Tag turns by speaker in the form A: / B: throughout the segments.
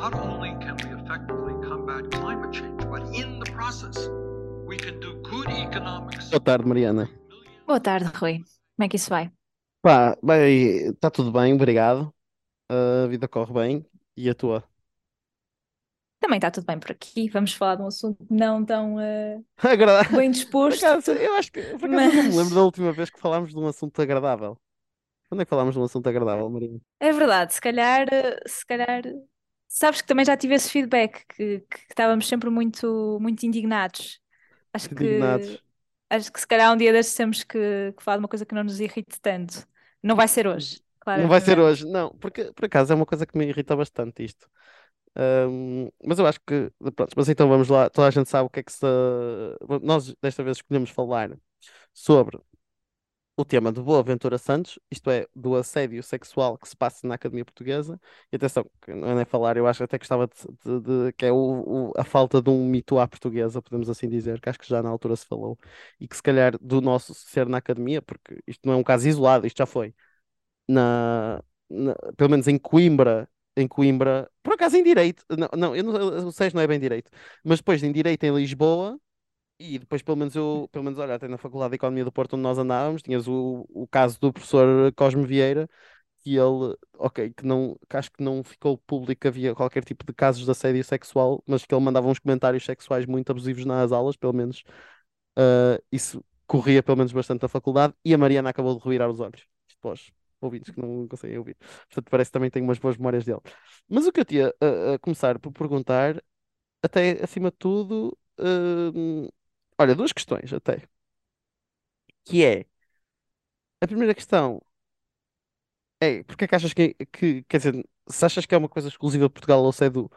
A: not only can we effectively combat climate change, but in the process, we can do good economics.
B: Boa tarde, Mariana.
C: Boa tarde, Rui. Como é que isso vai?
B: Pá, bem, está tudo bem, obrigado. A vida corre bem. E a tua?
C: Também está tudo bem por aqui. Vamos falar de um assunto não tão eh,
B: Agradável.
C: bem
B: Por
C: disposto,
B: acaso, eu acho que, por acaso, eu não me lembro
C: mas
B: da última vez que falámos de um assunto agradável. Quando é que falámos de um assunto agradável, Mariana?
C: é verdade. Se calhar, eh, se calhar, sabes que também já tive esse feedback que, que estávamos sempre muito, muito indignados. Acho que,
B: Indignados.
C: acho que se calhar um dia destes temos que, que falar de uma coisa que não nos irrite tanto. Não vai ser hoje,
B: Não vai ser hoje, não, porque por acaso é uma coisa que me irrita bastante isto. Ahm, mas eu acho que, pronto, mas então vamos lá, toda a gente sabe o que é que se. Nós desta vez escolhemos falar sobre o tema de Boaventura Santos, isto é, do assédio sexual que se passa na Academia Portuguesa. E atenção, não é nem falar, eu acho até que gostava de, de- de- que é o, o- a falta de um mito à portuguesa, podemos assim dizer, que acho que já na altura se falou, e que se calhar do nosso ser na Academia, porque isto não é um caso isolado, isto já foi na, na- pelo menos em Coimbra, em Coimbra, por acaso em Direito, não, não, eu não, o SES não é bem Direito, mas depois em Direito em Lisboa, e depois pelo menos eu, pelo menos olha, até na Faculdade de Economia do Porto onde nós andávamos, tinhas o, o caso do professor Cosme Vieira, que ele, ok, que não, que acho que não ficou público que havia qualquer tipo de casos de assédio sexual, mas que ele mandava uns comentários sexuais muito abusivos nas aulas, pelo menos ah, isso corria pelo menos bastante na faculdade, e a Mariana acabou de revirar os olhos. Pós ouvintes que não conseguem ouvir. Portanto, parece que também tem umas boas memórias dele. Mas o que eu tinha a, a começar por perguntar, até acima de tudo, hum, olha, duas questões até. Que é, a primeira questão é, porque é que achas que, que, quer dizer, se achas que é uma coisa exclusiva de Portugal ou se é do,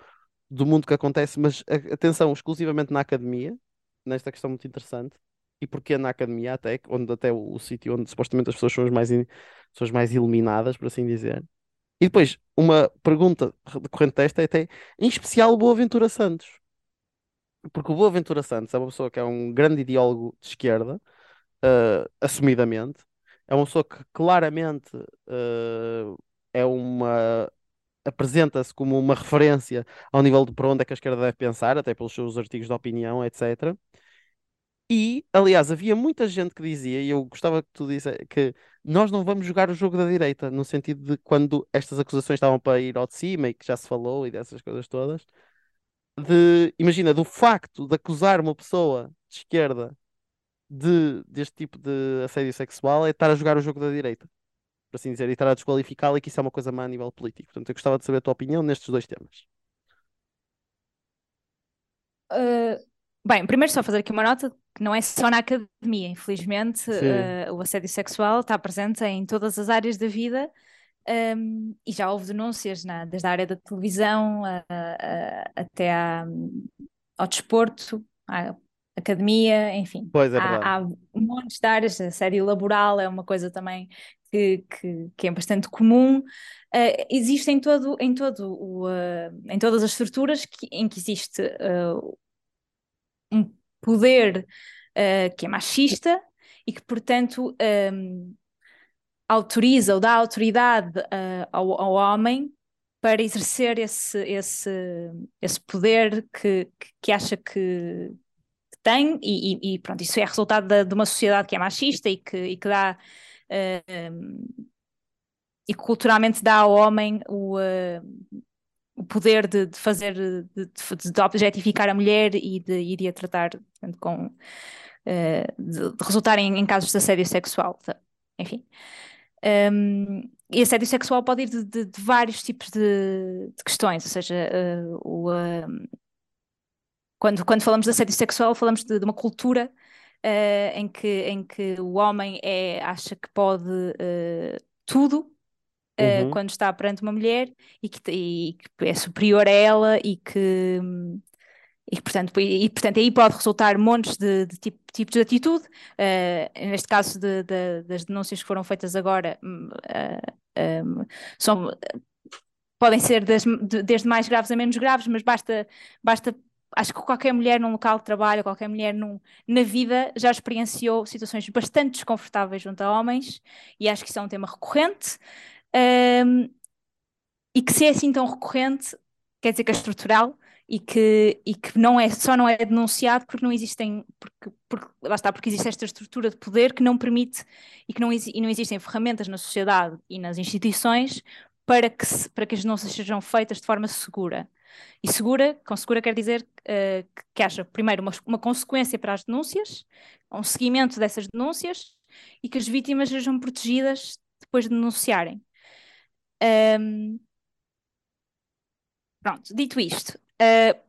B: do mundo que acontece, mas atenção, exclusivamente na academia, nesta questão muito interessante, e porquê na academia até, onde até o, o sítio onde supostamente as pessoas são as mais, in- pessoas mais iluminadas, por assim dizer. E depois, uma pergunta decorrente desta é até, em especial Boaventura Santos, porque o Boaventura Santos é uma pessoa que é um grande ideólogo de esquerda, eh, assumidamente, é uma pessoa que claramente eh, é uma apresenta-se como uma referência ao nível de para onde é que a esquerda deve pensar, até pelos seus artigos de opinião, etc. E, aliás, havia muita gente que dizia, e eu gostava que tu dissesse, que nós não vamos jogar o jogo da direita, no sentido de quando estas acusações estavam para ir ao de cima e que já se falou e dessas coisas todas, de, imagina, do facto de acusar uma pessoa de esquerda de, deste tipo de assédio sexual é estar a jogar o jogo da direita, por assim dizer, e estar a desqualificá-la e que isso é uma coisa má a nível político. Portanto, eu gostava de saber a tua opinião nestes dois temas.
C: Uh, bem, primeiro só fazer aqui uma nota que não é só na academia, infelizmente, uh, o assédio sexual está presente em todas as áreas da vida, um, e já houve denúncias na- desde a área da televisão a- a- até à- ao desporto, à academia, enfim,
B: pois é
C: há, há montes de áreas, a assédio laboral é uma coisa também que, que, que é bastante comum. Uh, existe em todo, em todo o, uh, em todas as estruturas que- em que existe uh, um poder que é machista e que, portanto, um, autoriza ou dá autoridade uh, ao, ao homem para exercer esse, esse, esse poder que, que, acha que tem, e, e- e pronto, isso é resultado da- de uma sociedade que é machista e que, e que dá. uh, e que culturalmente dá ao homem o, uh, o poder de, de fazer, de, de- de objetificar a mulher e de ir a tratar portanto, com, uh, de, de resultar em, em casos de assédio sexual. Tá? Enfim. Um, e assédio sexual pode ir de, de- de vários tipos de, de questões, ou seja, uh, o, um, quando, quando falamos de assédio sexual, falamos de, uma cultura uh, em que, em que o homem é, acha que pode uh, tudo uh,
B: Uhum.
C: quando está perante uma mulher e que, e que é superior a ela e que, e portanto, e, portanto aí pode resultar montes de, de tipo, tipos de atitude. Uh, neste caso de, de, das denúncias que foram feitas agora, um, são, podem ser das, de, desde mais graves a menos graves, mas basta, basta acho que qualquer mulher num local de trabalho, qualquer mulher num, na vida já experienciou situações bastante desconfortáveis junto a homens, e acho que isso é um tema recorrente. Um, e que se é assim tão recorrente, quer dizer que é estrutural e que, e que não é, só não é denunciado porque não existem, porque, porque, lá está, porque existe esta estrutura de poder que não permite e que não, e não existem ferramentas na sociedade e nas instituições para que, se, para que as denúncias sejam feitas de forma segura. E segura, com segura quer dizer uh, que, que haja primeiro uma, uma consequência para as denúncias, um seguimento dessas denúncias e que as vítimas sejam protegidas depois de denunciarem. Um, pronto, dito isto, uh,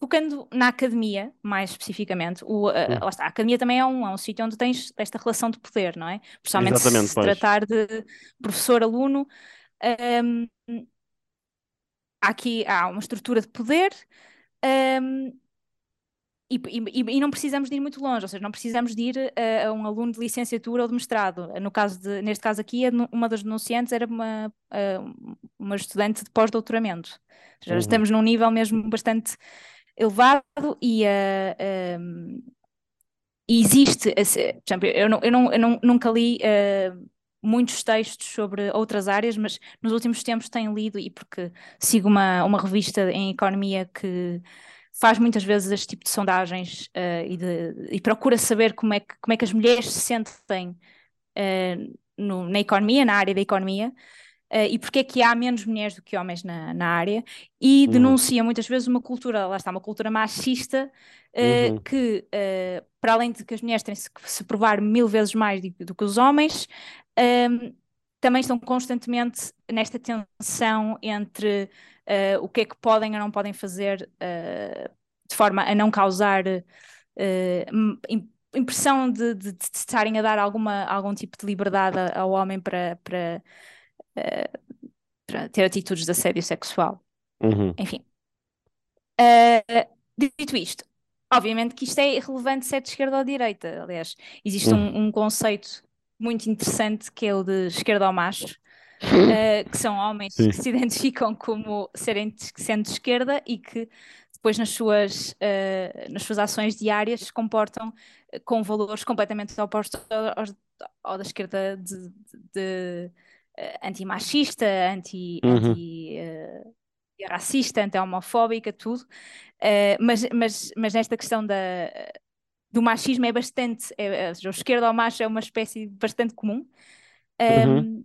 C: focando na academia, mais especificamente, o, uh, lá está, a academia também é um, é um sítio onde tens esta relação de poder, não é? Principalmente Exatamente, se, se tratar de professor-aluno. Um, há aqui há uma estrutura de poder um, e, e, e, não precisamos de ir muito longe, ou seja, não precisamos de ir a, a, um aluno de licenciatura ou de mestrado. No caso de, neste caso aqui, uma das denunciantes era uma, uma estudante de pós-doutoramento. Já uhum. estamos num nível mesmo bastante elevado e, uh, um, existe, por exemplo, eu, não, eu, não, eu não, nunca li uh, muitos textos sobre outras áreas, mas nos últimos tempos tenho lido, e porque sigo uma, uma revista em economia que faz muitas vezes este tipo de sondagens uh, e, de, e, procura saber como é, que, como é que as mulheres se sentem uh, no, na economia, na área da economia, Uh, e porque é que há menos mulheres do que homens na, na área, e uhum. denuncia muitas vezes uma cultura, lá está, uma cultura machista, uh, uhum. que, para além de que as mulheres têm que se provar mil vezes mais do, do que os homens, também estão constantemente nesta tensão entre o que é que podem ou não podem fazer uh, de forma a não causar uh, impressão de, de, de, estarem a dar alguma, algum tipo de liberdade ao homem para, para, para ter atitudes de assédio sexual.
D: Uhum.
C: Enfim. dito isto, obviamente que isto é irrelevante se é de esquerda ou de direita. Aliás, existe uhum. um, um conceito muito interessante que é o de esquerda ao macho, uh, que são homens Sim. que se identificam como serem sendo de esquerda e que depois nas suas, uh, nas suas ações diárias se comportam eh, com valores completamente opostos ao, ao da esquerda de, de, de uh, antimachista, anti, uhum. anti uh, racista, anti-homofóbica, tudo. mas, mas, mas nesta questão da, do machismo é bastante, é, é, o esquerdo ao macho é uma espécie bastante comum. Um, uhum.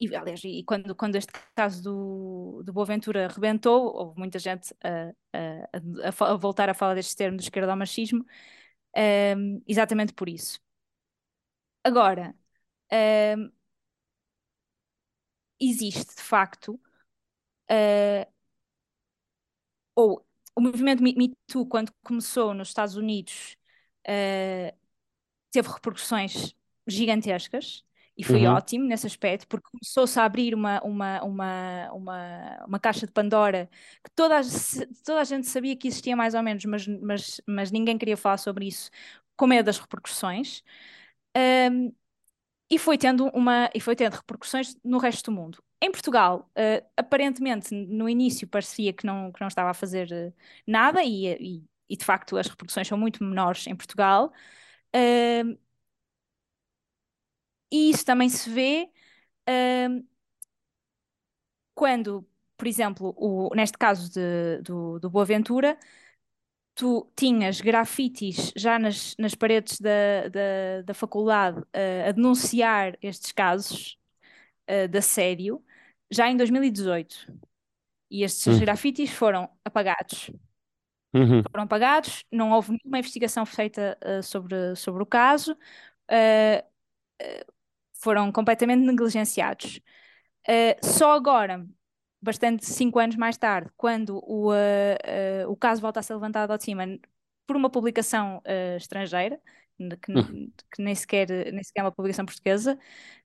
C: E, aliás, e quando, quando este caso do, do Boaventura rebentou, houve muita gente a, a, a, a voltar a falar deste termo do esquerdo ao machismo, um, exatamente por isso. Agora, um, existe de facto, uh, ou o movimento Me Too, quando começou nos Estados Unidos, uh, teve repercussões gigantescas e foi uhum. ótimo nesse aspecto, porque começou-se a abrir uma, uma, uma, uma, uma caixa de Pandora que toda a, toda a gente sabia que existia mais ou menos, mas, mas, mas ninguém queria falar sobre isso, com medo das repercussões. Um, e foi tendo uma e foi tendo repercussões no resto do mundo. Em Portugal, uh, aparentemente no início parecia que não, que não estava a fazer uh, nada e, e, e, de facto as repercussões são muito menores em Portugal. Uh, e isso também se vê quando, por exemplo, o, neste caso de, do, do Boaventura, tu tinhas grafites já nas, nas paredes da, da, da faculdade uh, a denunciar estes casos uh, de assédio já em 2018. E estes uhum. grafites foram apagados.
D: Uhum.
C: Foram apagados, não houve nenhuma investigação feita uh, sobre, sobre o caso, uh, uh, foram completamente negligenciados. só agora, bastante cinco anos mais tarde, quando o, o caso volta a ser levantado ao de cima por uma publicação estrangeira, que, uhum. que, nem, sequer, nem sequer é uma publicação portuguesa,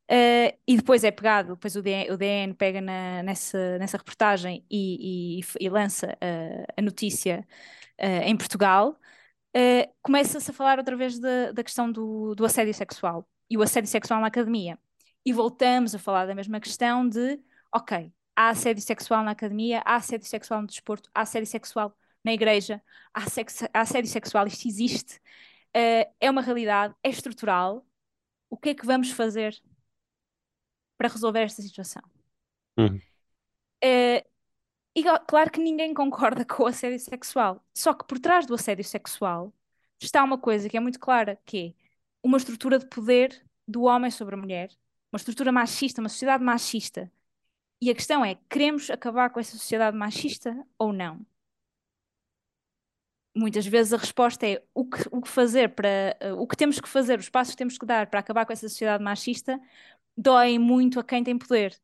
C: Uh, e depois é pegado, depois o DN, o DN pega na, nessa, nessa reportagem e, e, e lança uh, a notícia uh, em Portugal, começa-se a falar outra vez da, da questão do, do assédio sexual e o assédio sexual na academia. E voltamos a falar da mesma questão de, ok, há assédio sexual na academia, há assédio sexual no desporto, há assédio sexual na igreja, há, há assédio sexual, isto existe, é uma realidade, é estrutural. O que é que vamos fazer para resolver esta situação.
D: Uhum.
C: Uh, E claro que ninguém concorda com o assédio sexual. Só que por trás do assédio sexual está uma coisa que é muito clara, que é uma estrutura de poder do homem sobre a mulher, uma estrutura machista, uma sociedade machista. E a questão é, queremos acabar com essa sociedade machista ou não? Muitas vezes a resposta é o que, o que fazer para uh, o que temos que fazer, os passos que temos que dar para acabar com essa sociedade machista doem muito a quem tem poder.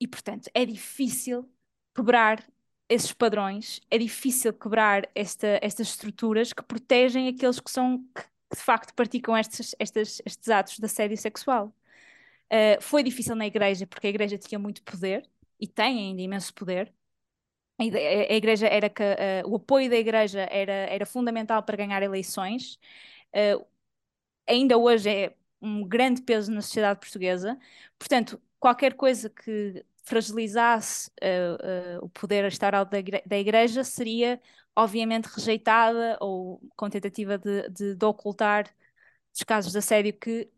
C: E portanto, é difícil quebrar esses padrões, é difícil quebrar esta, estas estruturas que protegem aqueles que são que, de facto praticam estes, estes, estes atos de assédio sexual. Uh, foi difícil na igreja porque a igreja tinha muito poder e tem ainda imenso poder. A, a igreja era que uh, o apoio da igreja era, era fundamental para ganhar eleições. Uh, ainda hoje é um grande peso na sociedade portuguesa. Portanto, qualquer coisa que fragilizasse uh, uh, o poder estar da, da igreja seria obviamente rejeitada ou com tentativa de, de, de ocultar os casos de assédio que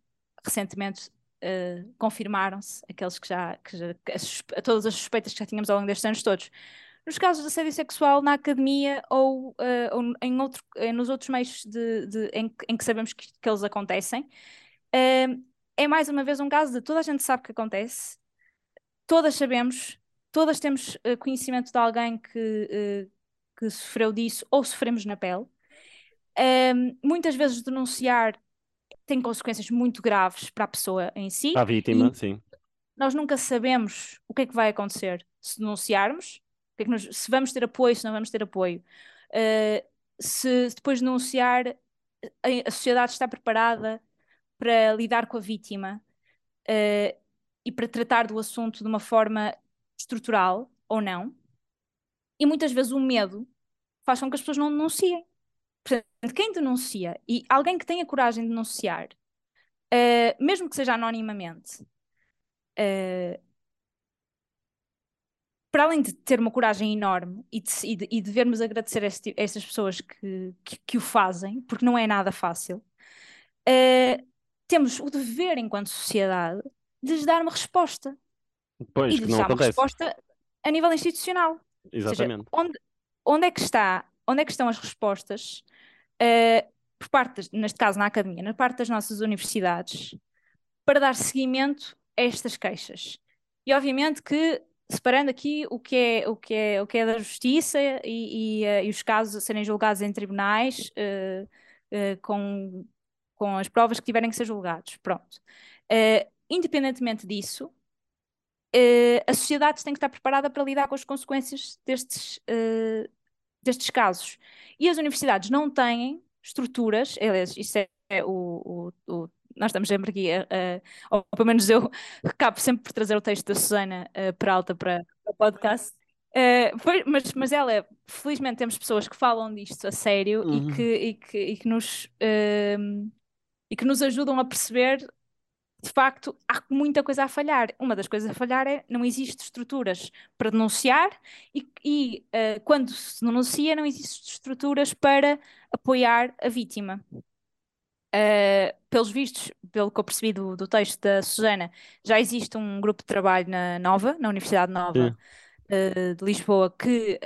C: recentemente uh, confirmaram-se, aqueles que já, que já a, todas as suspeitas que já tínhamos ao longo destes anos todos. Nos casos de assédio sexual na academia ou, ou em outro, nos outros meios de, de, em, em, que sabemos que, que eles acontecem, é mais uma vez um caso de toda a gente sabe que acontece, todas sabemos, todas temos uh, conhecimento de alguém que, uh, que sofreu disso ou sofremos na pele. Um, muitas vezes denunciar tem consequências muito graves para a pessoa em si.
D: Para a vítima, sim.
C: Nós nunca sabemos o que é que vai acontecer se denunciarmos, é que nos, se vamos ter apoio, se não vamos ter apoio. Uh, se depois de denunciar a, a sociedade está preparada para lidar com a vítima. Uh, e para tratar do assunto de uma forma estrutural ou não. E muitas vezes o medo faz com que as pessoas não denunciem. Portanto, quem denuncia e alguém que tenha coragem de denunciar, uh, mesmo que seja anonimamente, uh, para além de ter uma coragem enorme e, de, e, de, e devemos agradecer a, este, a estas pessoas que, que, que, o fazem, porque não é nada fácil, uh, temos o dever, enquanto sociedade, de lhes dar uma resposta.
D: Pois,
C: e de lhes dar
D: acontece.
C: uma resposta a nível institucional.
D: Exatamente.
C: Seja, onde, onde, é que está, onde é que estão as respostas uh, por parte, neste caso na academia, na parte das nossas universidades, para dar seguimento a estas queixas? E obviamente que separando aqui o que é o que é o que é da justiça e, e, uh, e os casos a serem julgados em tribunais uh, uh, com com as provas que tiverem que ser julgados, pronto independentemente disso, uh, a sociedade tem que estar preparada para lidar com as consequências destes, uh, destes casos. E as universidades não têm estruturas, aliás, isso é, é o, o, o, nós estamos sempre aqui, uh, ou pelo menos eu acabo sempre por trazer o texto da Susana uh, Peralta para, para o podcast. Uh, foi, mas, mas ela, felizmente temos pessoas que falam disto a sério uhum. e, que, e, que, e, que nos, uh, e que nos ajudam a perceber de facto, há muita coisa a falhar. Uma das coisas a falhar é não existem estruturas para denunciar e, e uh, quando se denuncia, não existem estruturas para apoiar a vítima. Uh, pelos vistos, pelo que eu percebi do, do, texto da Susana, já existe um grupo de trabalho na Nova, na Universidade Nova uh, de Lisboa, que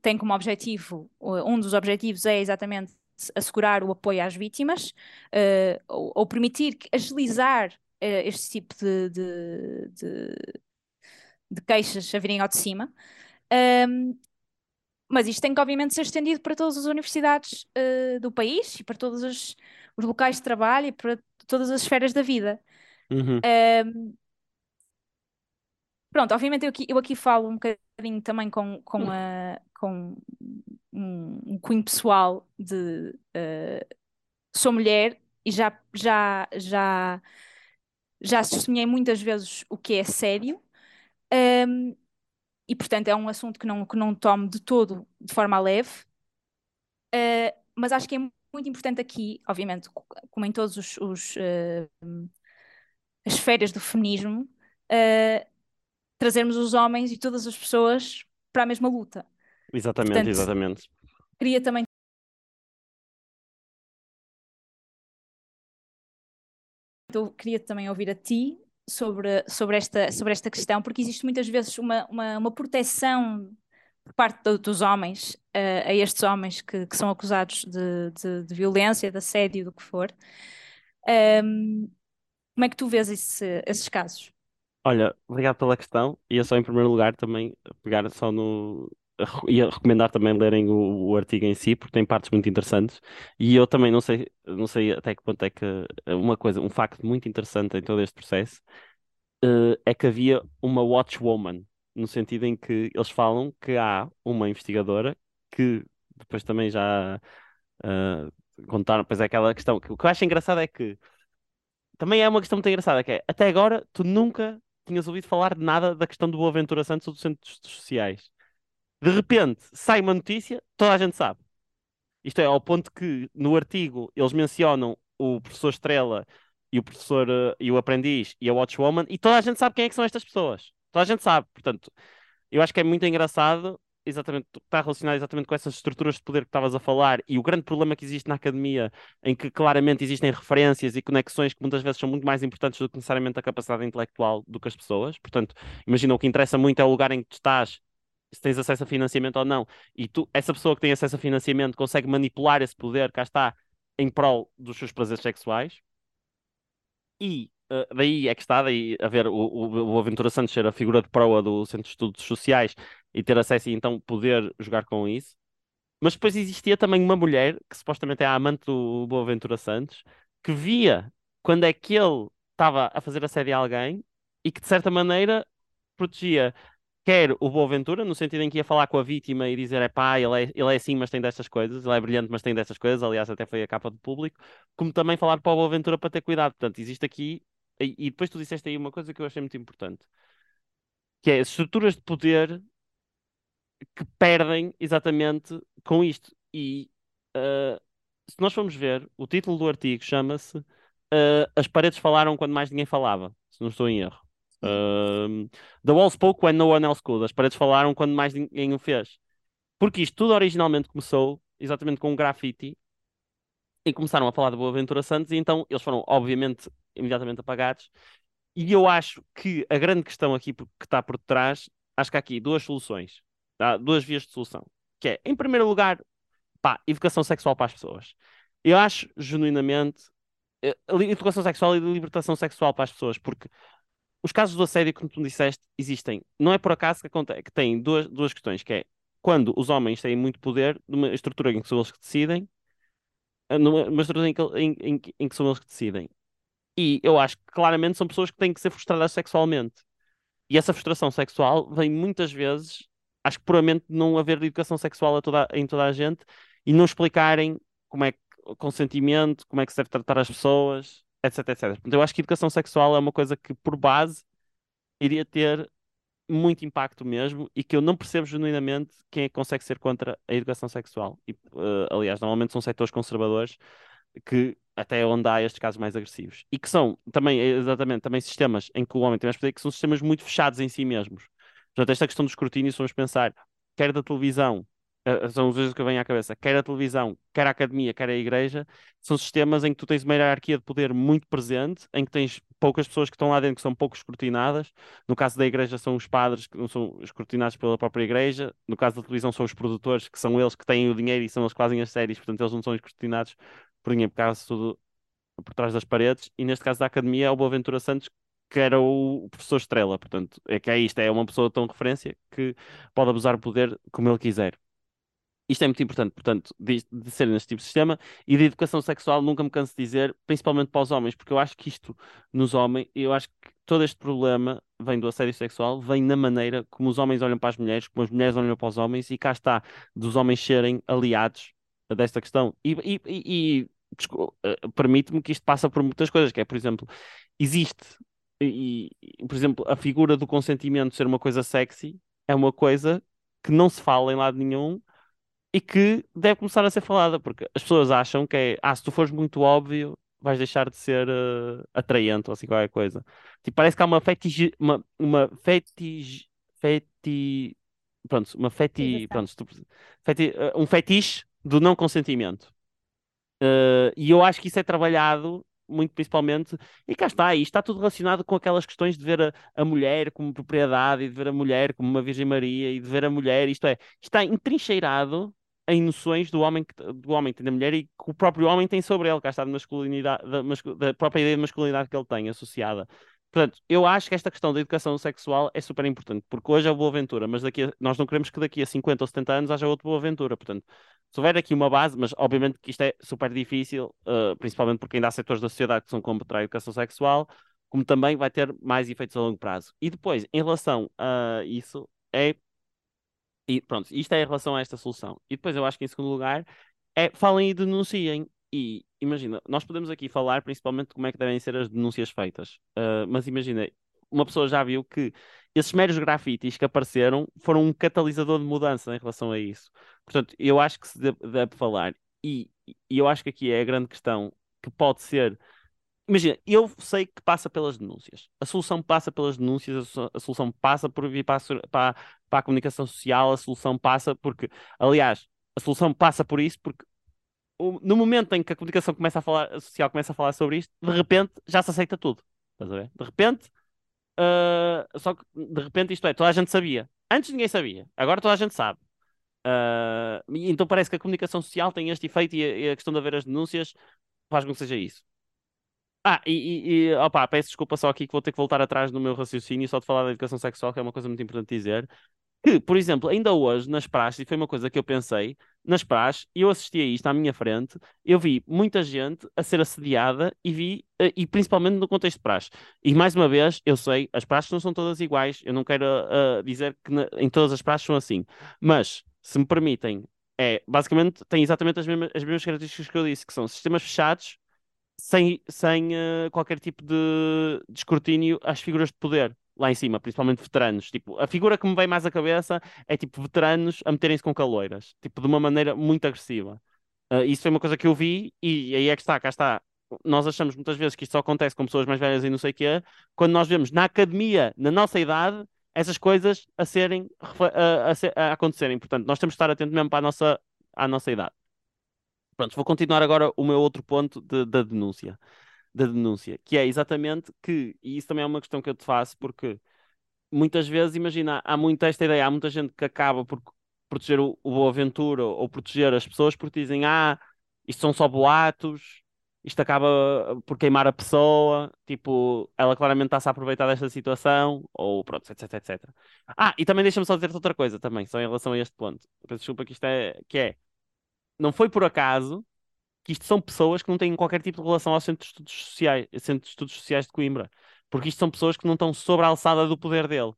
C: tem como objetivo, um dos objetivos é exatamente assegurar o apoio às vítimas uh, ou, ou, permitir agilizar uh, este tipo de, de, de, de, queixas a virem ao de cima. Um, mas isto tem que, obviamente, ser estendido para todas as universidades uh, do país e para todos os, os, locais de trabalho e para todas as esferas da vida.
D: Uhum.
C: Um, pronto, obviamente eu aqui, eu aqui falo um bocadinho também com, com, a, com um, cunho pessoal de uh, sou mulher e já, já, já, já testemunhei muitas vezes o que é sério. Um, e portanto é um assunto que não, que não tomo de todo de forma leve, uh, mas acho que é muito importante aqui, obviamente, como em todos os, os uh, as férias do feminismo, uh, trazermos os homens e todas as pessoas para a mesma luta.
D: Exatamente, Portanto, exatamente.
C: Queria também então, queria também ouvir a ti sobre, sobre, esta, sobre esta questão, porque existe muitas vezes uma, uma, uma proteção por parte do, dos homens uh, a estes homens que, que são acusados de, de, de, violência, de assédio, do que for. Um, como é que tu vês esse, esses casos?
B: Olha, obrigado pela questão. Ia só em primeiro lugar também pegar só no. Ia recomendar também lerem o, o artigo em si, porque tem partes muito interessantes. E eu também não sei, não sei até que ponto é que uma coisa, um facto muito interessante em todo este processo uh, é que havia uma watchwoman, no sentido em que eles falam que há uma investigadora que depois também já uh, contaram, pois é aquela questão. Que, o que eu acho engraçado é que também é uma questão muito engraçada, que é até agora tu nunca tinhas ouvido falar de nada da questão do Boaventura Santos ou dos centros sociais. De repente sai uma notícia, toda a gente sabe. Isto é, ao ponto que no artigo eles mencionam o professor Estrela e o professor uh, e o aprendiz e a Watchwoman e toda a gente sabe quem é que são estas pessoas. Toda a gente sabe. Portanto, eu acho que é muito engraçado exatamente, está relacionado exatamente com essas estruturas de poder que estavas a falar e o grande problema que existe na academia, em que claramente existem referências e conexões que muitas vezes são muito mais importantes do que necessariamente a capacidade intelectual do que as pessoas. Portanto, imagina, o que interessa muito é o lugar em que tu estás, se tens acesso a financiamento ou não, e tu, essa pessoa que tem acesso a financiamento consegue manipular esse poder, cá está, em prol dos seus prazeres sexuais. E uh, daí é que está, daí a ver o, o, o Aventura Santos ser a figura de proa do Centro de Estudos Sociais e ter acesso e então poder jogar com isso. Mas depois existia também uma mulher, que supostamente é a amante do Boaventura Santos, que via quando é que ele estava a fazer assédio a alguém e que de certa maneira protegia quer o Boaventura, no sentido em que ia falar com a vítima e dizer, é pá, ele é, ele é assim, mas tem destas coisas, ele é brilhante, mas tem destas coisas, aliás, até foi a capa do público, como também falar para o Boaventura para ter cuidado. Portanto, existe aqui, e, e depois tu disseste aí uma coisa que eu achei muito importante, que é as estruturas de poder que perdem exatamente com isto. E uh, se nós formos ver, o título do artigo chama-se uh, As paredes falaram quando mais ninguém falava, se não estou em erro. Uh, the wall spoke when no one else could. As paredes falaram quando mais ninguém o fez. Porque isto tudo originalmente começou exatamente com um grafite e começaram a falar de Boaventura Santos e então eles foram obviamente imediatamente apagados. E eu acho que a grande questão aqui que está por trás, acho que há aqui duas soluções. Há duas vias de solução. Que é, em primeiro lugar, pá, educação sexual para as pessoas. Eu acho, genuinamente, eh, educação sexual e libertação sexual para as pessoas, porque os casos do assédio, como tu disseste, existem. Não é por acaso que, acontece, que tem duas, duas questões, que é quando os homens têm muito poder numa estrutura em que são eles que decidem, eh, numa estrutura em que, em, em, em que são eles que decidem. E eu acho que claramente são pessoas que têm que ser frustradas sexualmente. E essa frustração sexual vem muitas vezes acho que puramente não haver educação sexual toda, em toda a gente e não explicarem como é que consentimento, como é que se deve tratar as pessoas, etc, etc. Portanto, eu acho que educação sexual é uma coisa que, por base, iria ter muito impacto mesmo e que eu não percebo genuinamente quem é que consegue ser contra a educação sexual. E, uh, aliás, normalmente são setores conservadores que até onde há estes casos mais agressivos. E que são também, exatamente, também sistemas em que o homem tem mais poder, que são sistemas muito fechados em si mesmos. Portanto, esta questão do escrutínio, se vamos pensar, quer da televisão, uh, são os vezes que vêm à cabeça, quer a televisão, quer a academia, quer a igreja, são sistemas em que tu tens uma hierarquia de poder muito presente, em que tens poucas pessoas que estão lá dentro que são pouco escrutinadas. No caso da igreja, são os padres que não são escrutinados pela própria igreja. No caso da televisão, são os produtores, que são eles que têm o dinheiro e são eles que fazem as séries, portanto, eles não são escrutinados por ninguém, por causa tudo por trás das paredes. E neste caso da academia, é o Boaventura Santos que era o professor Estrela. Portanto, é que é isto, é uma pessoa tão referência que pode abusar do poder como ele quiser. Isto é muito importante, portanto, de, de ser neste tipo de sistema e de educação sexual, nunca me canso de dizer, principalmente para os homens, porque eu acho que isto nos homens, eu acho que todo este problema vem do assédio sexual, vem na maneira como os homens olham para as mulheres, como as mulheres olham para os homens, e cá está, dos homens serem aliados desta questão. E, e, e, e permite-me que isto passa por muitas coisas, que é, por exemplo, existe e, por exemplo, a figura do consentimento ser uma coisa sexy é uma coisa que não se fala em lado nenhum e que deve começar a ser falada, porque as pessoas acham que é, ah, se tu fores muito óbvio, vais deixar de ser uh, atraente ou assim qualquer coisa. Tipo, parece que há uma fetiche, uma, uma fetiche, feti, pronto, uma feti, pronto, feti, uh, um fetiche do não consentimento. Uh, e eu acho que isso é trabalhado muito principalmente, e cá está, e está tudo relacionado com aquelas questões de ver a, a mulher como propriedade e de ver a mulher como uma Virgem Maria e de ver a mulher, isto é, está entrincheirado em noções do homem que, do homem tem da mulher e que o próprio homem tem sobre ele, cá está de masculinidade, da, da própria ideia de masculinidade que ele tem associada. Portanto, eu acho que esta questão da educação sexual é super importante, porque hoje é o Boa Ventura, mas daqui a, nós não queremos que daqui a 50 ou 70 anos haja outro Boa Ventura. Portanto, se houver aqui uma base, mas obviamente que isto é super difícil, uh, principalmente porque ainda há setores da sociedade que são contra a educação sexual, como também vai ter mais efeitos a longo prazo. E depois, em relação a isso, é. E pronto, isto é em relação a esta solução. E depois eu acho que em segundo lugar é falem e denunciem. E imagina, nós podemos aqui falar principalmente de como é que devem ser as denúncias feitas. Uh, mas imagina, uma pessoa já viu que esses meros grafites que apareceram foram um catalisador de mudança em relação a isso. Portanto, eu acho que se deve, deve falar. E, e eu acho que aqui é a grande questão que pode ser. Imagina, eu sei que passa pelas denúncias. A solução passa pelas denúncias, a solução passa por vir para a, para, para a comunicação social, a solução passa porque, aliás, a solução passa por isso porque no momento em que a comunicação começa a falar, a social começa a falar sobre isto, de repente já se aceita tudo. Estás a ver? De repente, uh, só que de repente isto é, toda a gente sabia. Antes ninguém sabia, agora toda a gente sabe. Uh, então parece que a comunicação social tem este efeito e a, e a, questão de haver as denúncias faz com que seja isso. Ah, e, e, opa, peço desculpa só aqui que vou ter que voltar atrás no meu raciocínio só de falar da educação sexual, que é uma coisa muito importante dizer que, por exemplo, ainda hoje nas praxes, e foi uma coisa que eu pensei, nas praxes, eu assisti a isto à minha frente, eu vi muita gente a ser assediada e vi, eh, e principalmente no contexto de praxe. E mais uma vez, eu sei, as praxes não são todas iguais, eu não quero uh, dizer que na, em todas as praxes são assim, mas, se me permitem, é, basicamente, tem exatamente as mesmas, as mesmas características que eu disse, que são sistemas fechados, sem, sem uh, qualquer tipo de, de escrutínio às figuras de poder lá em cima, principalmente veteranos. Tipo, a figura que me vem mais à cabeça é tipo veteranos a meterem-se com caloiras, tipo, de uma maneira muito agressiva. Uh, isso foi uma coisa que eu vi e aí é que está, cá está. Nós achamos muitas vezes que isto só acontece com pessoas mais velhas e não sei o quê, quando nós vemos na academia, na nossa idade, essas coisas a serem a, a, a acontecerem. Portanto, nós temos de estar atentos mesmo para a nossa, à nossa idade. Pronto, vou continuar agora o meu outro ponto de, da denúncia da denúncia, que é exatamente que, e isso também é uma questão que eu te faço, porque muitas vezes, imagina, há muita esta ideia, há muita gente que acaba por proteger o, o Boa Ventura ou proteger as pessoas porque dizem, ah, isto são só boatos, isto acaba por queimar a pessoa, tipo, ela claramente está-se a aproveitar desta situação, ou pronto, etc, etc. Ah, e também deixa-me só dizer outra coisa também, só em relação a este ponto. Desculpa que isto é, que é, não foi por acaso que isto são pessoas que não têm qualquer tipo de relação ao Centro de Estudos Sociais, Centro de Estudos Sociais de Coimbra, porque isto são pessoas que não estão sobre a alçada do poder dele.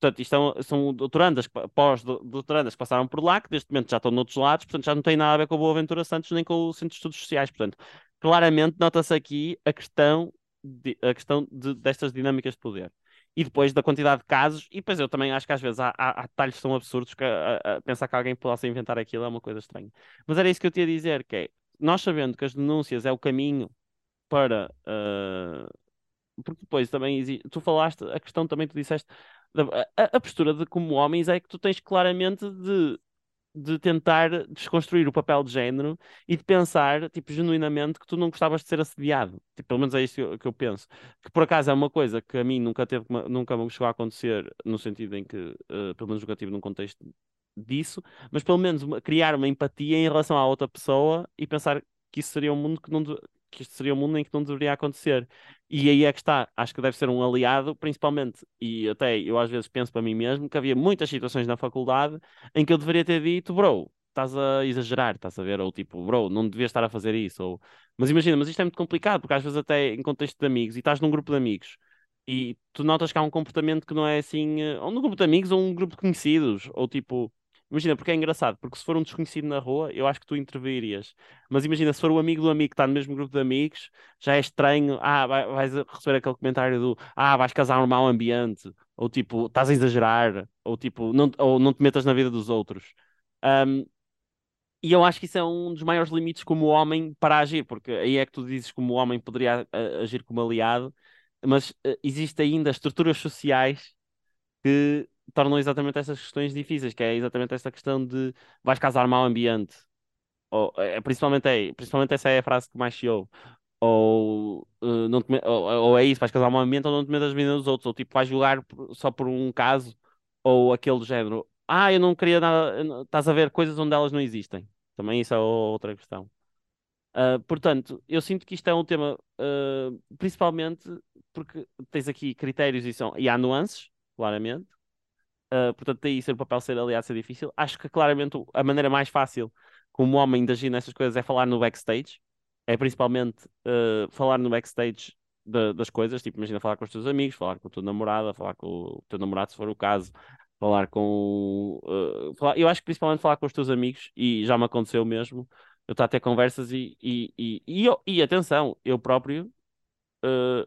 B: Portanto, isto são, são doutorandas, pós-doutorandas que passaram por lá, que neste momento já estão noutros lados, portanto já não tem nada a ver com a Boa Ventura Santos nem com o Centro de Estudos Sociais. Portanto, claramente nota-se aqui a questão, de, a questão de, destas dinâmicas de poder. E depois da quantidade de casos, e depois eu também acho que às vezes há, há, há detalhes tão absurdos que a, a, pensar que alguém possa inventar aquilo é uma coisa estranha. Mas era isso que eu tinha a dizer, que é, nós sabendo que as denúncias é o caminho para. Uh, porque depois também existe. Tu falaste, a questão também tu disseste. A, a, postura de como homens é que tu tens claramente de, de tentar desconstruir o papel de género e de pensar, tipo, genuinamente que tu não gostavas de ser assediado. Tipo, pelo menos é isso que eu, que eu penso. Que por acaso é uma coisa que a mim nunca teve, nunca me chegou a acontecer, no sentido em que, uh, pelo menos nunca tive num contexto disso, mas pelo menos uma, criar uma empatia em relação à outra pessoa e pensar que isso seria um mundo que não que isto seria um mundo em que não deveria acontecer. E aí é que está, acho que deve ser um aliado, principalmente, e até eu às vezes penso para mim mesmo que havia muitas situações na faculdade em que eu deveria ter dito, bro, estás a exagerar, estás a ver? Ou tipo, bro, não devias estar a fazer isso. Ou... Mas imagina, mas isto é muito complicado, porque às vezes até em contexto de amigos, e estás num grupo de amigos, e tu notas que há um comportamento que não é assim, eh, ou num grupo de amigos, ou um grupo de conhecidos, ou tipo Imagina, porque é engraçado, porque se for um desconhecido na rua, eu acho que tu intervirias. Mas imagina, se for o amigo do amigo que está no mesmo grupo de amigos, já é estranho. Ah, vais receber aquele comentário do ah, vais casar um mau ambiente, ou tipo, estás a exagerar, ou tipo, não, ou não te metas na vida dos outros. Um, e eu acho que isso é um dos maiores limites como homem para agir, porque aí é que tu dizes como homem poderia agir como aliado, mas uh, existem ainda estruturas sociais que tornam exatamente essas questões difíceis, que é exatamente esta questão de vais casar mau ambiente. Ou, é, principalmente, é, principalmente essa é a frase que mais se ouve. ou, uh, não te, ou, ou, é isso, vais casar uma mente ou não te metas vida dos outros, ou tipo, vais julgar só por um caso, ou aquele género, ah, eu não queria nada, estás a ver coisas onde elas não existem. Também isso é outra questão. Uh, portanto, eu sinto que isto é um tema, uh, principalmente porque tens aqui critérios e, são, e há nuances, claramente. Uh, portanto, daí ser o papel ser aliado ser difícil. Acho que claramente a maneira mais fácil como homem de agir nessas coisas é falar no backstage. É principalmente uh, falar no backstage de, das coisas. Tipo, imagina falar com os teus amigos, falar com a tua namorada, falar com o teu namorado, se for o caso, falar com. Uh, falar, eu acho que principalmente falar com os teus amigos, e já me aconteceu mesmo. Eu estou a ter conversas e, e, e, e, e atenção, eu próprio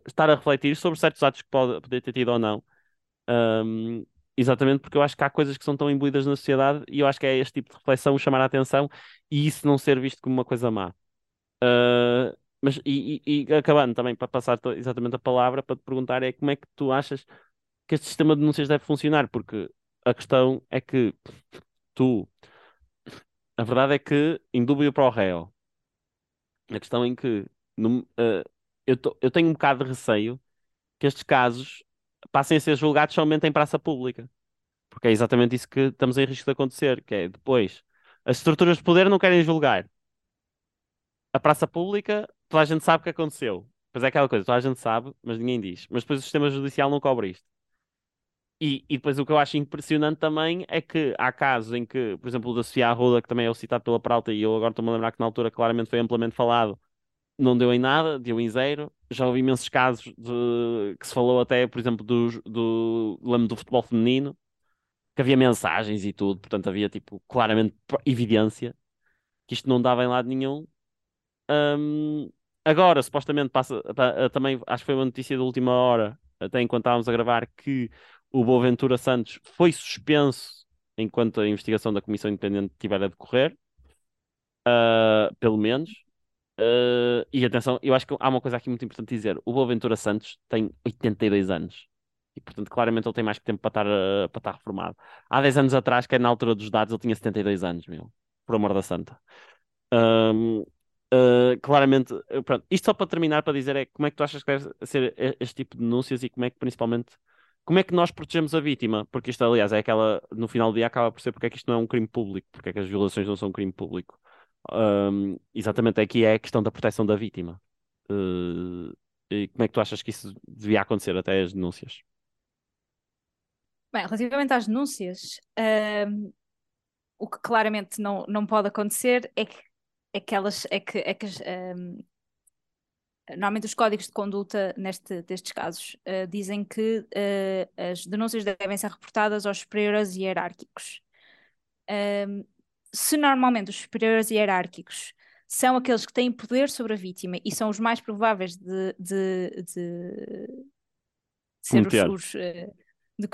B: estar a refletir sobre certos atos que pode, poder ter tido ou não. Um, exatamente porque eu acho que há coisas que são tão imbuídas na sociedade e eu acho que é este tipo de reflexão chamar a atenção e isso não ser visto como uma coisa má. Uh, mas, e, e, e, acabando também para passar exatamente a palavra, para te perguntar é como é que tu achas que este sistema de denúncias deve funcionar? Porque a questão é que tu, a verdade é que, em dúvida para o réu, a questão em que no, uh, eu, tô, eu tenho um bocado de receio que estes casos passem a ser julgados somente em praça pública. Porque é exatamente isso que estamos em risco de acontecer, que é depois as estruturas de poder não querem julgar. A praça pública, toda a gente sabe o que aconteceu. Pois é aquela coisa, toda a gente sabe, mas ninguém diz. Mas depois o sistema judicial não cobre isto. E, e depois o que eu acho impressionante também é que há casos em que, por exemplo, o da Sofia Arruda, que também é o citado pela Prauta, e eu agora estou-me a lembrar que na altura claramente foi amplamente falado, não deu em nada, deu em zero. Já ouvi imensos casos de, que se falou até, por exemplo, do, do, lembro do futebol feminino, que havia mensagens e tudo, portanto havia tipo claramente evidência que isto não dava em lado nenhum. Um, agora, supostamente, passa também, acho que foi uma notícia da última hora, até enquanto estávamos a gravar, que o Boaventura Santos foi suspenso enquanto a investigação da Comissão Independente estiver a decorrer, uh, pelo menos. Uh, e atenção, eu acho que há uma coisa aqui muito importante dizer: o Boaventura Santos tem 82 anos. E, portanto, claramente ele tem mais que tempo para estar, uh, para estar reformado. Há 10 anos atrás, que é na altura dos dados, ele tinha 72 anos, meu. Por amor da santa. Um, uh, claramente, pronto. Isto só para terminar, para dizer é como é que tu achas que deve ser este tipo de denúncias e como é que, principalmente, como é que nós protegemos a vítima? Porque isto, aliás, é aquela, no final do dia, acaba por ser porque é que isto não é um crime público, porque é que as violações não são um crime público. Um, exatamente aqui é a questão da proteção da vítima. Uh, e como é que tu achas que isso devia acontecer até as denúncias?
C: Bem, relativamente às denúncias, um, o que claramente não, não pode acontecer é que, é que elas é que, é que um, normalmente os códigos de conduta neste, destes casos uh, dizem que uh, as denúncias devem ser reportadas aos superiores hierárquicos. Um, se normalmente os superiores hierárquicos são aqueles que têm poder sobre a vítima e são os mais prováveis de, de, de ser os, os, eh, de,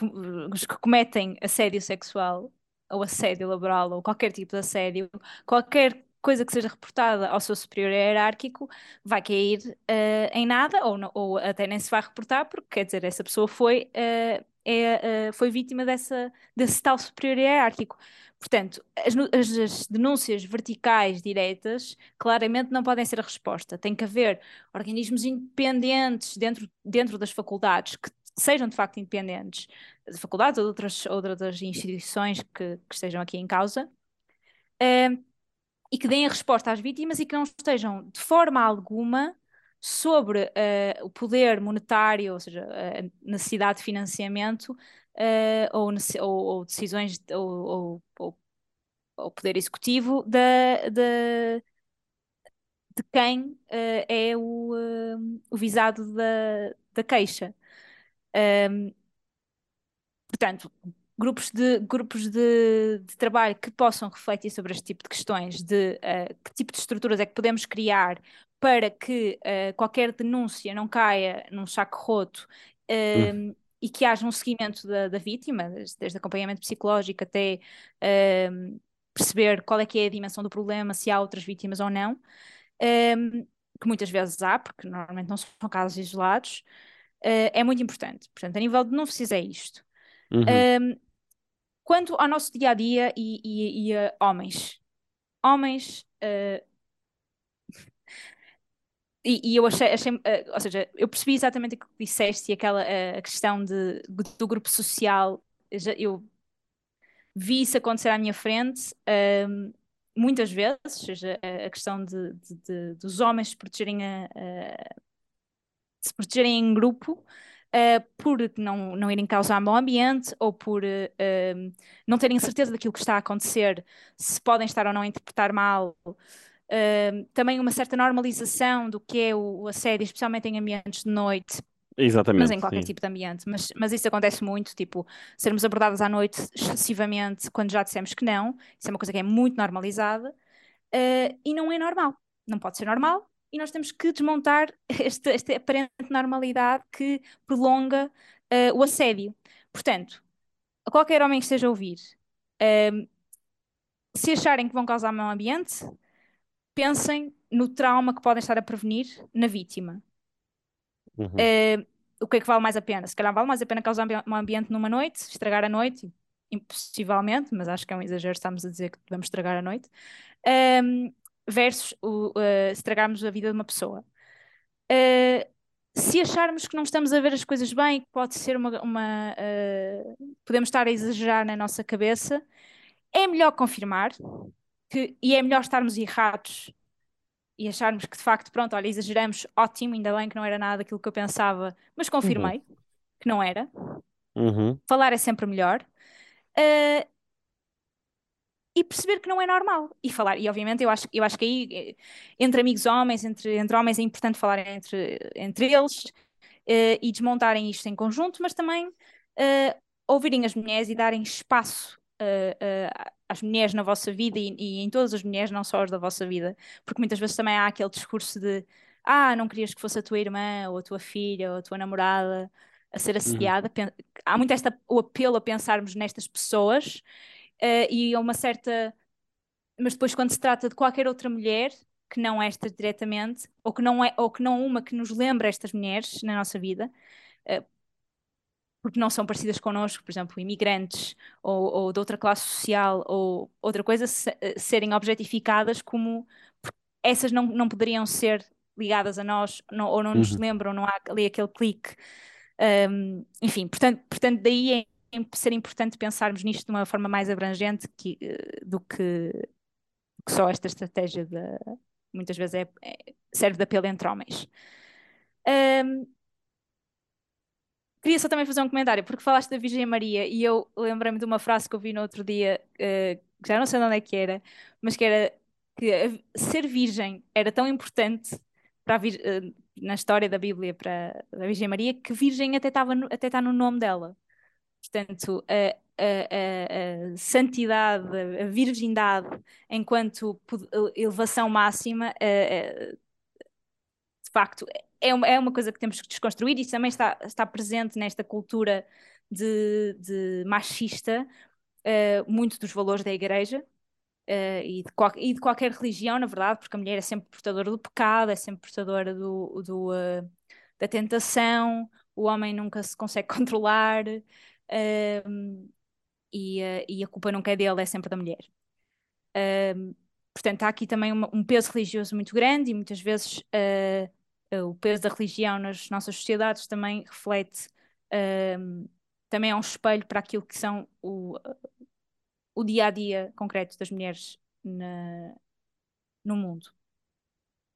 C: os, que cometem assédio sexual ou assédio laboral ou qualquer tipo de assédio, qualquer coisa que seja reportada ao seu superior hierárquico vai cair uh, em nada ou, não, ou até nem se vai reportar porque quer dizer essa pessoa foi uh, é, uh, foi vítima dessa, desse tal superior hierárquico. Portanto, as, as, as, denúncias verticais diretas claramente não podem ser a resposta. Tem que haver organismos independentes dentro, dentro das faculdades que sejam de facto independentes, de faculdades ou de outras, outras instituições que, que estejam aqui em causa, uh, e que deem a resposta às vítimas e que não estejam de forma alguma sobre uh, o poder monetário, ou seja, a necessidade de financiamento uh, ou, ou, ou, decisões ou, ou, poder executivo da, da, de quem uh, é o, o visado da, da queixa. Um, portanto, grupos de, grupos de, de, trabalho que possam refletir sobre este tipo de questões, de uh, que tipo de estruturas é que podemos criar para que uh, qualquer denúncia não caia num saco roto uh, e que haja um seguimento da, da vítima, desde, desde, acompanhamento psicológico até uh, perceber qual é que é a dimensão do problema, se há outras vítimas ou não, que muitas vezes há, porque normalmente não são casos isolados, uh, é muito importante. Portanto, a nível de denúncias é isto. Uhum. quanto ao nosso dia a dia e, e, e homens, homens uh, e, e eu achei, achei uh, ou seja, eu percebi exatamente o que disseste e aquela uh, questão de, do grupo social. Eu, vi isso acontecer à minha frente um, muitas vezes, ou seja, a, a questão de, de, de, dos homens se protegerem, a, a, se protegerem em grupo. Uh, por não, não irem causar mau ambiente ou por uh, não terem certeza daquilo que está a acontecer, se podem estar ou não a interpretar mal, Uh, também uma certa normalização do que é o, o, assédio, especialmente em ambientes de noite.
B: Exatamente.
C: Mas em qualquer
B: sim.
C: tipo de ambiente. Mas, mas isso acontece muito, tipo, sermos abordadas à noite excessivamente quando já dissemos que não. Isso é uma coisa que é muito normalizada uh, e não é normal. Não pode ser normal e nós temos que desmontar esta, esta aparente normalidade que prolonga uh, o assédio. Portanto, a qualquer homem que esteja a ouvir, se acharem que vão causar mau ambiente, pensem no trauma que podem estar a prevenir na vítima.
B: Uhum.
C: Uh, o que é que vale mais a pena? Se calhar vale mais a pena causar um ambiente numa noite, estragar a noite, impossivelmente, mas acho que é um exagero estamos a dizer que devemos estragar a noite, um, ehm, versus o, uh, estragarmos a vida de uma pessoa. Uh, se acharmos que não estamos a ver as coisas bem, que pode ser uma. uma uh, podemos estar a exagerar na nossa cabeça, é melhor confirmar que, e é melhor estarmos errados e acharmos que de facto, pronto, olha, exageramos, ótimo, ainda bem que não era nada aquilo que eu pensava, mas confirmei
B: uhum.
C: que não era.
B: Uhum.
C: Falar é sempre melhor. Uh, e perceber que não é normal. E falar, e obviamente eu acho, eu acho que aí, eh, entre amigos homens, entre, entre homens, é importante falar entre, entre eles uh, e desmontarem isto em conjunto, mas também uh, ouvirem as mulheres e darem espaço uh, às mulheres na vossa vida e, e, em todas as mulheres, não só as da vossa vida, porque muitas vezes também há aquele discurso de ah, não querias que fosse a tua irmã, ou a tua filha, ou a tua namorada a ser assediada. Uhum. Há muito esta, o apelo a pensarmos nestas pessoas uh, e a uma certa. Mas depois, quando se trata de qualquer outra mulher, que não estas diretamente, ou que não é, ou que não uma que nos lembra estas mulheres na nossa vida, uh, porque não são parecidas connosco, por exemplo, imigrantes ou, ou de outra classe social ou outra coisa, se, eh, serem objetificadas como essas não, não poderiam ser ligadas a nós não, ou não nos
B: Uhum.
C: lembram, não há ali aquele clique. Um, enfim, portanto, portanto, daí é ser importante pensarmos nisto de uma forma mais abrangente que, eh, do que, que só esta estratégia de muitas vezes é, é, serve de apelo entre homens. Um, Queria só também fazer um comentário, porque falaste da Virgem Maria e eu lembrei-me de uma frase que eu vi no outro dia, uh, que já não sei de onde é que era, mas que era que ser virgem era tão importante para uh, na história da Bíblia para a Virgem Maria que virgem até estava até está no nome dela. Portanto, a, a, a, a santidade, a virgindade, enquanto elevação máxima, uh, de facto, é uma, é uma coisa que temos que desconstruir e isso também está, está presente nesta cultura de, de machista, uh, muito dos valores da igreja. Uh, e, de qual, e, de qualquer religião, na verdade, porque a mulher é sempre portadora do pecado, é sempre portadora do, do uh, da tentação, o homem nunca se consegue controlar uh, e, e, a culpa nunca é dele, é sempre da mulher. portanto, há aqui também uma, um peso religioso muito grande e muitas vezes o peso da religião nas nossas sociedades também reflete, uh, também é um espelho para aquilo que são o, o dia a dia concreto das mulheres na, no mundo.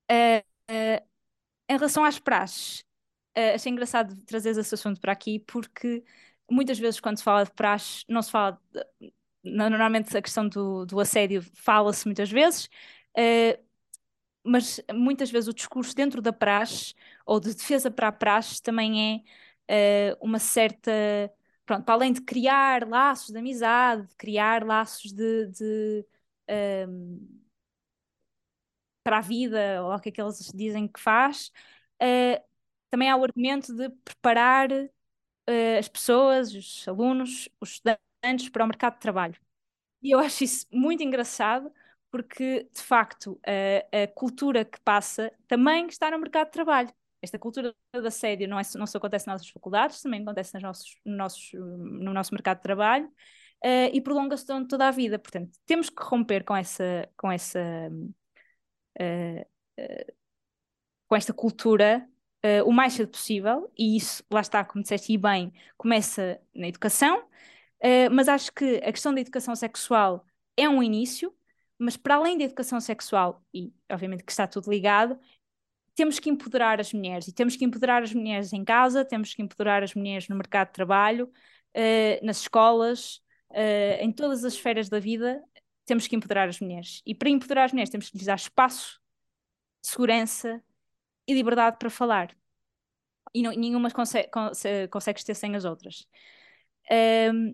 C: Uh, em relação às praxes, achei engraçado trazer esse assunto para aqui porque muitas vezes quando se fala de praxe não se fala de, normalmente a questão do, do assédio fala-se muitas vezes uh, mas muitas vezes o discurso dentro da praxe ou de defesa para a praxe também é uh, uma certa. Pronto, para além de criar laços de amizade, de criar laços de. de um, para a vida, ou o que é que eles dizem que faz, uh, também há o argumento de preparar uh, as pessoas, os alunos, os estudantes para o mercado de trabalho. E eu acho isso muito engraçado, porque de facto a, a, cultura que passa também está no mercado de trabalho. Esta cultura da assédio não, é, não só acontece nas nossas faculdades, também acontece nos nossos, no, nossos, no nosso mercado de trabalho uh, e prolonga-se toda a vida. Portanto, temos que romper com essa, com essa uh, uh, com esta cultura o mais cedo possível, e isso, lá está, como disseste bem, começa na educação, mas acho que a questão da educação sexual é um início, mas para além da educação sexual, e obviamente que está tudo ligado, temos que empoderar as mulheres, e temos que empoderar as mulheres em casa, temos que empoderar as mulheres no mercado de trabalho, uh, nas escolas, em todas as esferas da vida, temos que empoderar as mulheres. E para empoderar as mulheres temos que lhes dar espaço, segurança, e liberdade para falar. E não, nenhuma consegue, consegue ter sem as outras. Um,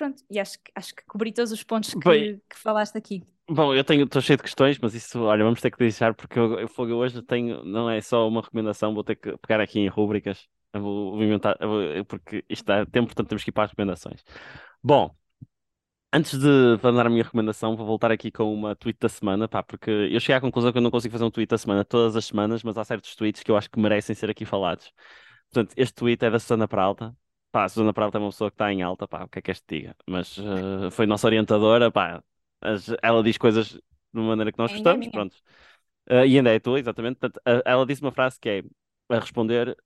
C: pronto, e acho, acho que cobri todos os pontos que, Bem, que falaste aqui.
B: Bom, eu tenho, estou cheio de questões, mas isso, olha, vamos ter que deixar, porque eu, eu, hoje tenho, não é só uma recomendação, vou ter que pegar aqui em rúbricas, vou, inventar, vou, porque isto dá tempo, portanto temos que ir para as recomendações. Bom, Antes de dar a minha recomendação, vou voltar aqui com uma tweet da semana, pá, porque eu cheguei à conclusão que eu não consigo fazer um tweet da semana todas as semanas, mas há certos tweets que eu acho que merecem ser aqui falados. Portanto, este tweet é da Susana Peralta. Pá, a Susana Peralta é uma pessoa que está em alta, pá, o que é que és te diga? Mas uh, foi nossa orientadora, pá, ela diz coisas de uma maneira que nós gostamos, pronto. Uh, e ainda é tu, exatamente. Portanto, uh, ela disse uma frase que é a responder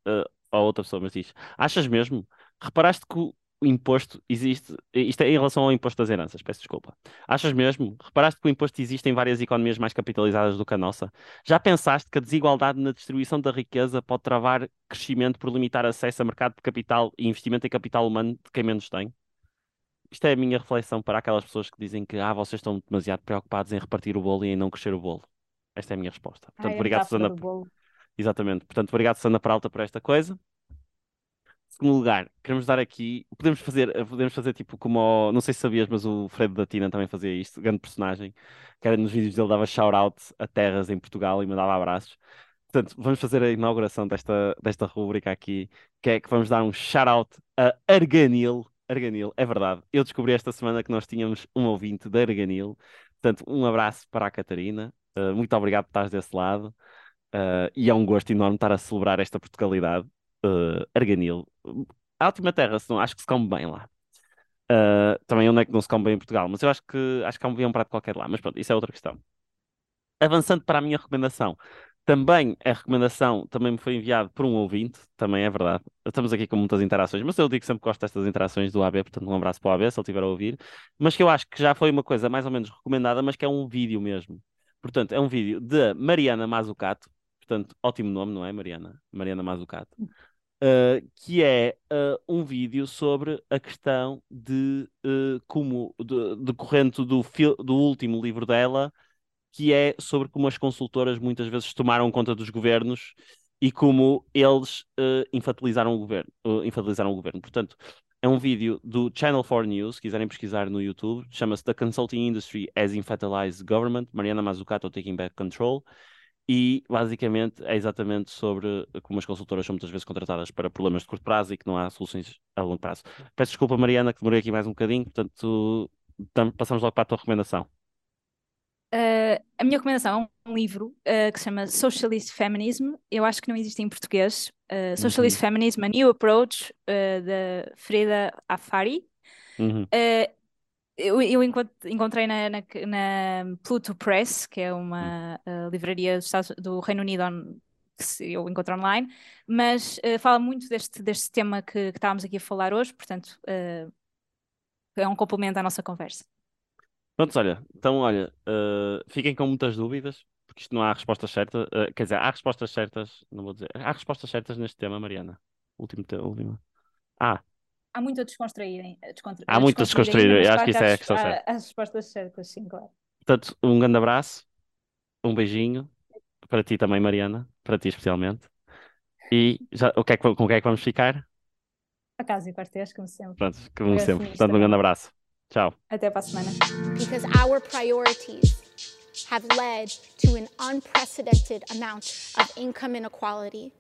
B: a outra pessoa, mas diz: Achas mesmo? Reparaste que o imposto existe. Isto é em relação ao imposto das heranças, peço desculpa. Achas mesmo? Reparaste que o imposto existe em várias economias mais capitalizadas do que a nossa? Já pensaste que a desigualdade na distribuição da riqueza pode travar crescimento por limitar acesso a mercado de capital e investimento em capital humano de quem menos tem? Isto é a minha reflexão para aquelas pessoas que dizem que ah, vocês estão demasiado preocupados em repartir o bolo e em não crescer o bolo. Esta é a minha resposta. Portanto, Ai, obrigado, Susana. Exatamente. Portanto, obrigado, Susana Peralta, por esta coisa segundo lugar, queremos dar aqui. Podemos fazer, podemos fazer tipo como. O, não sei se sabias, mas o Fred da Tina também fazia isto, grande personagem, que era nos vídeos dele dava shout-out a terras em Portugal e mandava abraços. Portanto, vamos fazer a inauguração desta, desta rubrica aqui, que é que vamos dar um shout-out a Arganil. Arganil, é verdade. Eu descobri esta semana que nós tínhamos um ouvinte da Arganil. Portanto, um abraço para a Catarina. Uh, muito obrigado por estares desse lado. Uh, e é um gosto enorme estar a celebrar esta Portugalidade uh, Arganil. A Ótima Terra, não, acho que se come bem lá. Uh, também onde é que não se come bem em Portugal, mas eu acho que acho que há um prato qualquer lá, mas pronto, isso é outra questão. Avançando para a minha recomendação, também a recomendação também me foi enviada por um ouvinte, também é verdade. Estamos aqui com muitas interações, mas eu digo que sempre gosto destas interações do AB, portanto um abraço para o AB se ele estiver a ouvir. Mas que eu acho que já foi uma coisa mais ou menos recomendada, mas que é um vídeo mesmo. Portanto, é um vídeo de Mariana Mazucato, portanto, ótimo nome, não é, Mariana? Mariana Mazucato. Uh, que é uh, um vídeo sobre a questão de uh, como, de, decorrente do, do último livro dela, que é sobre como as consultoras muitas vezes tomaram conta dos governos e como eles infantilizaram o governo. infantilizaram o governo. Portanto, é um vídeo do Channel 4 News, se quiserem pesquisar no YouTube, chama-se The Consulting Industry as Infantilized Government, Mariana Mazzucato Taking Back Control, e basicamente é exatamente sobre como as consultoras são muitas vezes contratadas para problemas de curto prazo e que não há soluções a longo prazo. Peço desculpa, Mariana, que demorei aqui mais um bocadinho, portanto, passamos logo para a tua recomendação.
C: Uh, a minha recomendação é um livro uh, que se chama Socialist Feminism. Eu acho que não existe em português. Uh, Socialist uhum. Feminism, A New Approach, da Frida Afari. Uhum eu, eu encontrei na, na, na, Pluto Press, que é uma uh, livraria do, do, Reino Unido on, que eu encontro online, mas uh, fala muito deste, deste tema que, que, estávamos aqui a falar hoje, portanto uh, é um complemento à nossa conversa.
B: Pronto, olha, então olha, fiquem com muitas dúvidas, porque isto não há respostas certas, quer dizer, há respostas certas, não vou dizer, há respostas certas neste tema, Mariana. Último, último. Ah,
C: há muito a desconstruir. A
B: desconstruir há muito a desconstruir, eu acho que isso é a questão certa.
C: As respostas certas, sim, claro.
B: Portanto, um grande abraço, um beijinho para ti também, Mariana, para ti especialmente. E já, o que é que, com o que é que vamos ficar?
C: A casa e quartéis, como sempre.
B: Pronto, como sempre. Portanto, um grande abraço. Tchau.
C: Até para a semana. Because our priorities have led to an unprecedented amount of income inequality,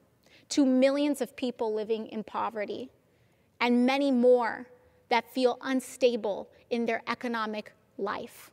C: to millions of people living in poverty. And many more that feel unstable in their economic life.